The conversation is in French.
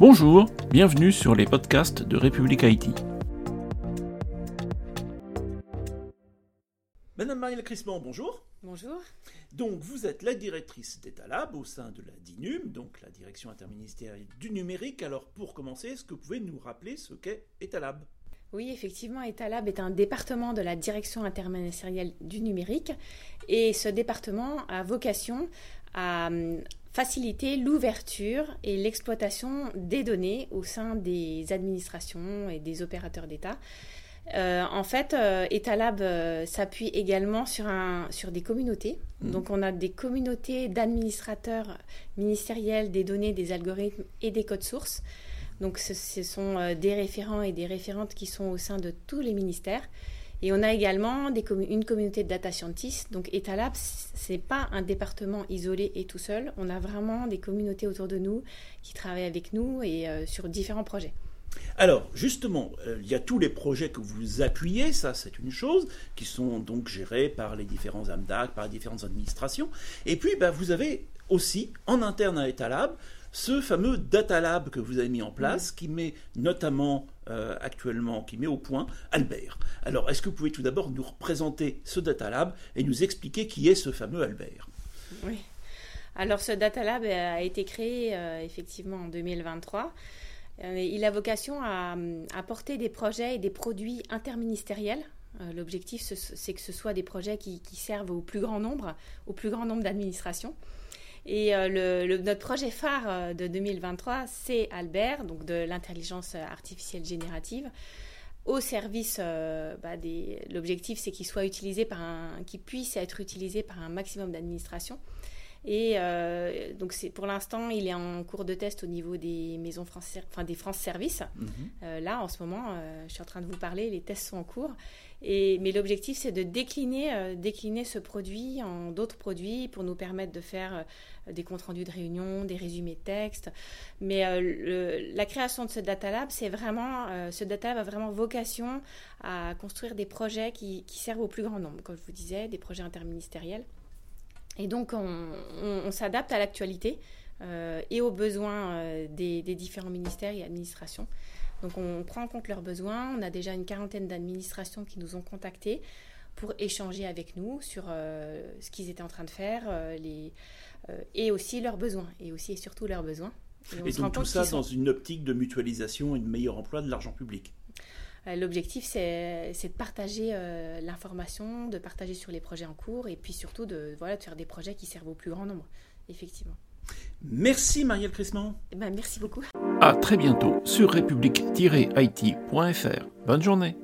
Bonjour, bienvenue sur les podcasts de République Haïti. Madame Marielle Crissement, bonjour. Bonjour. Donc, vous êtes la directrice d'Etalab au sein de la DINUM, donc la direction interministérielle du numérique. Alors, pour commencer, est-ce que vous pouvez nous rappeler ce qu'est Etalab oui, effectivement, Etalab est un département de la direction interministérielle du numérique et ce département a vocation à hum, faciliter l'ouverture et l'exploitation des données au sein des administrations et des opérateurs d'État. Euh, en fait, euh, Etalab euh, s'appuie également sur, un, sur des communautés. Mmh. Donc, on a des communautés d'administrateurs ministériels des données, des algorithmes et des codes sources. Donc, ce, ce sont euh, des référents et des référentes qui sont au sein de tous les ministères. Et on a également une communauté de data scientists. Donc Etalab, ce n'est pas un département isolé et tout seul. On a vraiment des communautés autour de nous qui travaillent avec nous et euh, sur différents projets. Alors, justement, euh, il y a tous les projets que vous appuyez, ça c'est une chose, qui sont donc gérés par les différents AMDAC, par les différentes administrations. Et puis, bah, vous avez aussi, en interne à Etalab, ce fameux Data Lab que vous avez mis en place, qui met notamment euh, actuellement, qui met au point Albert. Alors, est-ce que vous pouvez tout d'abord nous représenter ce Data Lab et nous expliquer qui est ce fameux Albert? Oui. Alors, ce Data Lab a été créé euh, effectivement en 2023. Euh, il a vocation à, porter des projets et des produits interministériels L'objectif, c'est que ce soit des projets qui, qui, servent au plus grand nombre, au plus grand nombre d'administrations. Et euh, notre projet phare euh, de 2023, c'est Albert, donc de l'intelligence artificielle générative au service euh, bah, des. L'objectif, c'est qu'il soit utilisé par un, qu'il puisse être utilisé par un maximum d'administrations. Et donc c'est pour l'instant, il est en cours de test au niveau des maisons France, enfin des France Services. Mhm. là, en ce moment, je suis en train de vous parler, les tests sont en cours. Et, mais l'objectif, c'est de décliner, décliner ce produit en d'autres produits pour nous permettre de faire des comptes rendus de réunion, des résumés de texte. Mais euh, la création de ce Data Lab, c'est vraiment, euh, ce Data Lab a vraiment vocation à construire des projets qui, servent au plus grand nombre, comme je vous disais, des projets interministériels. Et donc, on, s'adapte à l'actualité euh, et aux besoins des, différents ministères et administrations. Donc, on prend en compte leurs besoins. On a déjà une quarantaine d'administrations qui nous ont contactés pour échanger avec nous sur ce qu'ils étaient en train de faire, les, euh, et aussi leurs besoins, et aussi et surtout leurs besoins. Et, donc tout ça dans une optique de mutualisation et de meilleur emploi de l'argent public euh, L'objectif, c'est de partager euh, l'information, de partager sur les projets en cours et puis surtout de, voilà, de faire des projets qui servent au plus grand nombre, effectivement. Merci Marielle Crissement. Eh ben, merci beaucoup. À très bientôt sur république-it.fr. Bonne journée.